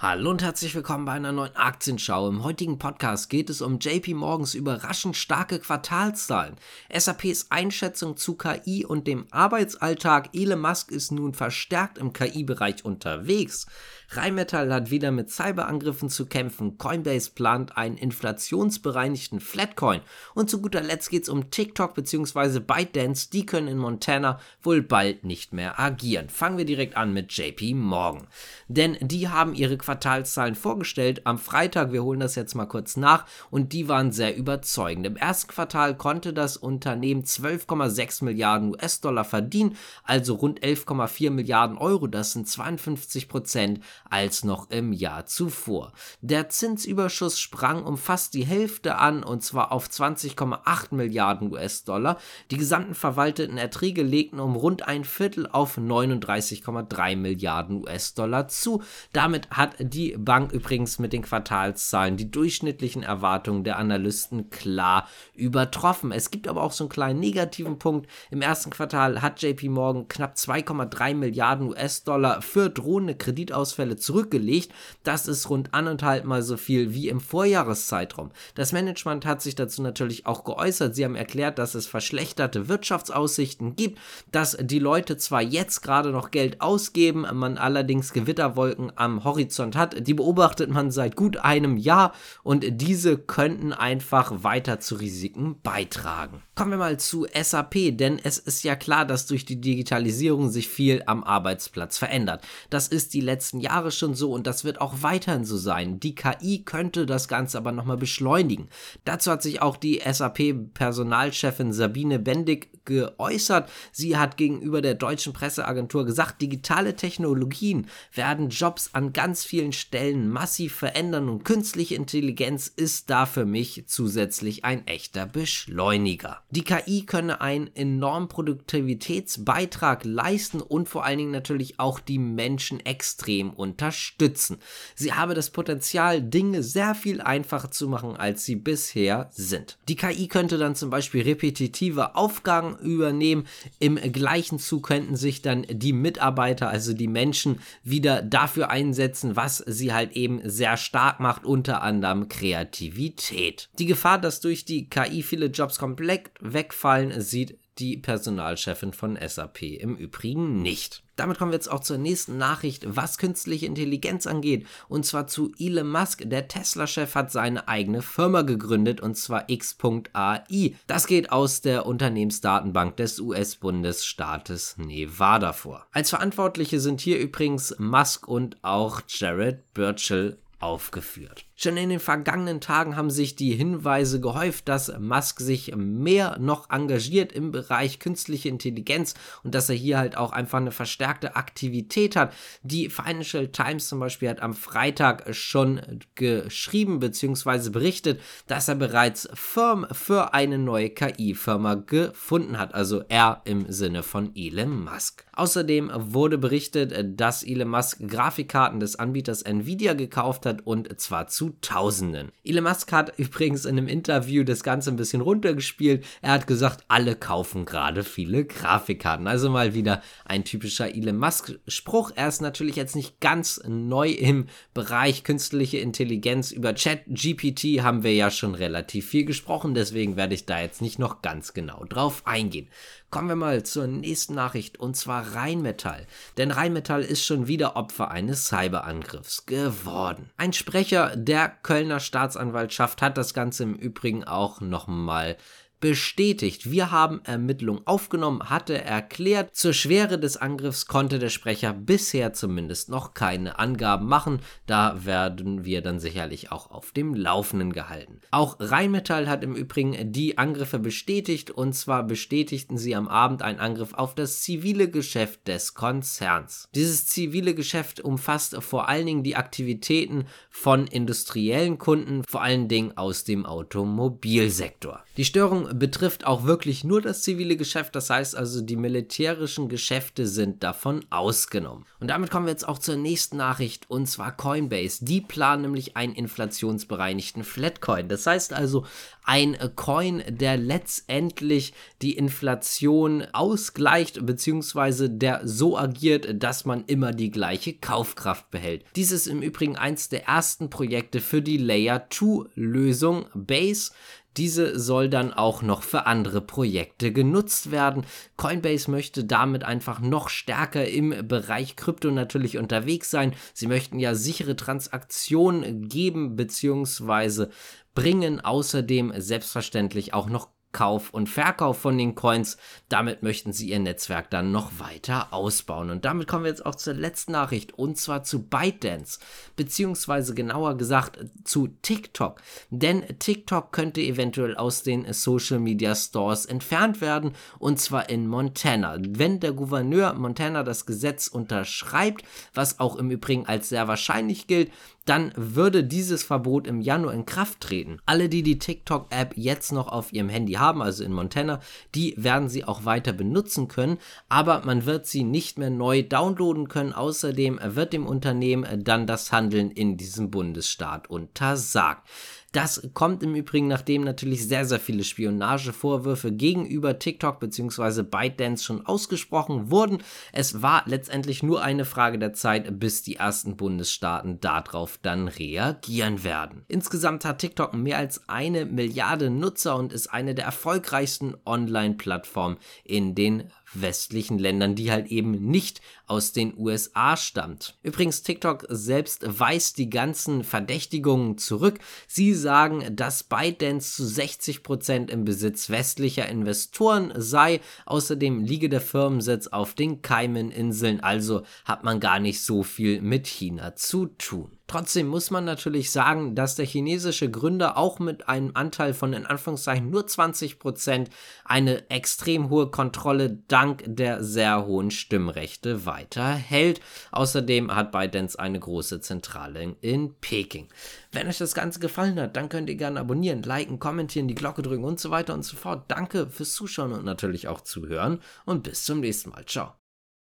Hallo und herzlich willkommen bei einer neuen Aktienschau. Im heutigen Podcast geht es um JP Morgans überraschend starke Quartalszahlen, SAPs Einschätzung zu KI und dem Arbeitsalltag. Elon Musk ist nun verstärkt im KI-Bereich unterwegs. Rheinmetall hat wieder mit Cyberangriffen zu kämpfen. Coinbase plant einen inflationsbereinigten Flatcoin. Und zu guter Letzt geht es um TikTok bzw. ByteDance. Die können in Montana wohl bald nicht mehr agieren. Fangen wir direkt an mit JP Morgan. Denn die haben ihre Quartalszahlen vorgestellt am Freitag. Wir holen das jetzt mal kurz nach. Und die waren sehr überzeugend. Im ersten Quartal konnte das Unternehmen 12,6 Milliarden US-Dollar verdienen, also rund 11,4 Milliarden Euro. Das sind 52 Prozent als noch im Jahr zuvor. Der Zinsüberschuss sprang um fast die Hälfte an und zwar auf 20,8 Milliarden US-Dollar. Die gesamten verwalteten Erträge legten um rund ein Viertel auf 39,3 Milliarden US-Dollar zu. Damit hat die Bank übrigens mit den Quartalszahlen die durchschnittlichen Erwartungen der Analysten klar übertroffen. Es gibt aber auch so einen kleinen negativen Punkt. Im ersten Quartal hat JP Morgan knapp 2,3 Milliarden US-Dollar für drohende Kreditausfälle Ausfälle zurückgelegt. Das ist rund anderthalb Mal so viel wie im Vorjahreszeitraum. Das Management hat sich dazu natürlich auch geäußert. Sie haben erklärt, dass es verschlechterte Wirtschaftsaussichten gibt, dass die Leute zwar jetzt gerade noch Geld ausgeben, man allerdings Gewitterwolken am Horizont hat. Die beobachtet man seit gut einem Jahr und diese könnten einfach weiter zu Risiken beitragen. Kommen wir mal zu SAP, denn es ist ja klar, dass durch die Digitalisierung sich viel am Arbeitsplatz verändert. Das ist die letzten Jahre Jahre schon so und das wird auch weiterhin so sein. Die KI könnte das Ganze aber nochmal beschleunigen. Dazu hat sich auch die SAP-Personalchefin Sabine Bendig geäußert. Sie hat gegenüber der deutschen Presseagentur gesagt, digitale Technologien werden Jobs an ganz vielen Stellen massiv verändern und künstliche Intelligenz ist da für mich zusätzlich ein echter Beschleuniger. Die KI könne einen enormen Produktivitätsbeitrag leisten und vor allen Dingen natürlich auch die Menschen extrem unterstützen. Sie habe das Potenzial, Dinge sehr viel einfacher zu machen, als sie bisher sind. Die KI könnte dann zum Beispiel repetitive Aufgaben übernehmen. Im gleichen Zug könnten sich dann die Mitarbeiter, also die Menschen, wieder dafür einsetzen, was sie halt eben sehr stark macht, unter anderem Kreativität. Die Gefahr, dass durch die KI viele Jobs komplett wegfallen, sieht die Personalchefin von SAP im Übrigen nicht. Damit kommen wir jetzt auch zur nächsten Nachricht, was künstliche Intelligenz angeht. Und zwar zu Elon Musk. Der Tesla-Chef hat seine eigene Firma gegründet und zwar X.AI. Das geht aus der Unternehmensdatenbank des US-Bundesstaates Nevada vor. Als Verantwortliche sind hier übrigens Musk und auch Jared Birchall aufgeführt. Schon in den vergangenen Tagen haben sich die Hinweise gehäuft, dass Musk sich mehr noch engagiert im Bereich künstliche Intelligenz und dass er hier halt auch einfach eine verstärkte Aktivität hat. Die Financial Times zum Beispiel hat am Freitag schon geschrieben bzw. berichtet, dass er bereits Firm für eine neue KI-Firma gefunden hat. Also er im Sinne von Elon Musk. Außerdem wurde berichtet, dass Elon Musk Grafikkarten des Anbieters Nvidia gekauft hat und zwar zu Tausenden. Elon Musk hat übrigens in einem Interview das Ganze ein bisschen runtergespielt. Er hat gesagt, alle kaufen gerade viele Grafikkarten. Also mal wieder ein typischer Elon Musk-Spruch. Er ist natürlich jetzt nicht ganz neu im Bereich künstliche Intelligenz. Über Chat-GPT haben wir ja schon relativ viel gesprochen, deswegen werde ich da jetzt nicht noch ganz genau drauf eingehen. Kommen wir mal zur nächsten Nachricht und zwar Rheinmetall. Denn Rheinmetall ist schon wieder Opfer eines Cyberangriffs geworden. Ein Sprecher der Kölner Staatsanwaltschaft hat das Ganze im Übrigen auch nochmal bestätigt. Wir haben Ermittlungen aufgenommen, hatte erklärt. Zur Schwere des Angriffs konnte der Sprecher bisher zumindest noch keine Angaben machen. Da werden wir dann sicherlich auch auf dem Laufenden gehalten. Auch Rheinmetall hat im Übrigen die Angriffe bestätigt und zwar bestätigten sie am Abend einen Angriff auf das zivile Geschäft des Konzerns. Dieses zivile Geschäft umfasst vor allen Dingen die Aktivitäten von industriellen Kunden, vor allen Dingen aus dem Automobilsektor. Die Störung betrifft auch wirklich nur das zivile Geschäft, das heißt also die militärischen Geschäfte sind davon ausgenommen. Und damit kommen wir jetzt auch zur nächsten Nachricht und zwar Coinbase. Die planen nämlich einen inflationsbereinigten Flatcoin. Das heißt also, ein Coin, der letztendlich die Inflation ausgleicht, beziehungsweise der so agiert, dass man immer die gleiche Kaufkraft behält. Dies ist im Übrigen eins der ersten Projekte für die Layer 2 Lösung Base. Diese soll dann auch noch für andere Projekte genutzt werden. Coinbase möchte damit einfach noch stärker im Bereich Krypto natürlich unterwegs sein. Sie möchten ja sichere Transaktionen geben bzw. bringen außerdem selbstverständlich auch noch Kauf und Verkauf von den Coins. Damit möchten sie ihr Netzwerk dann noch weiter ausbauen. Und damit kommen wir jetzt auch zur letzten Nachricht und zwar zu ByteDance, beziehungsweise genauer gesagt zu TikTok. Denn TikTok könnte eventuell aus den Social Media Stores entfernt werden und zwar in Montana. Wenn der Gouverneur Montana das Gesetz unterschreibt, was auch im Übrigen als sehr wahrscheinlich gilt, dann würde dieses Verbot im Januar in Kraft treten. Alle, die die TikTok-App jetzt noch auf ihrem Handy haben, also in Montana, die werden sie auch weiter benutzen können, aber man wird sie nicht mehr neu downloaden können. Außerdem wird dem Unternehmen dann das Handeln in diesem Bundesstaat untersagt. Das kommt im Übrigen, nachdem natürlich sehr, sehr viele Spionagevorwürfe gegenüber TikTok bzw. ByteDance schon ausgesprochen wurden. Es war letztendlich nur eine Frage der Zeit, bis die ersten Bundesstaaten darauf dann reagieren werden. Insgesamt hat TikTok mehr als eine Milliarde Nutzer und ist eine der erfolgreichsten Online-Plattformen in den westlichen Ländern, die halt eben nicht aus den USA stammt. Übrigens, TikTok selbst weist die ganzen Verdächtigungen zurück. Sie sagen, dass ByteDance zu 60 Prozent im Besitz westlicher Investoren sei. Außerdem liege der Firmensitz auf den Cayman-Inseln, also hat man gar nicht so viel mit China zu tun. Trotzdem muss man natürlich sagen, dass der chinesische Gründer auch mit einem Anteil von in Anführungszeichen nur 20% eine extrem hohe Kontrolle dank der sehr hohen Stimmrechte weiterhält. Außerdem hat ByteDance eine große Zentrale in Peking. Wenn euch das Ganze gefallen hat, dann könnt ihr gerne abonnieren, liken, kommentieren, die Glocke drücken und so weiter und so fort. Danke fürs Zuschauen und natürlich auch zuhören und bis zum nächsten Mal. Ciao.